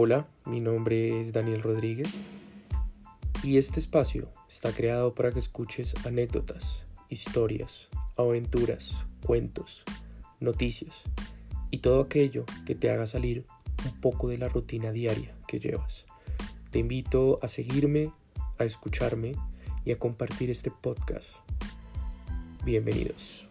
Hola, mi nombre es Daniel Rodríguez y este espacio está creado para que escuches anécdotas, historias, aventuras, cuentos, noticias y todo aquello que te haga salir un poco de la rutina diaria que llevas. Te invito a seguirme, a escucharme y a compartir este podcast. Bienvenidos.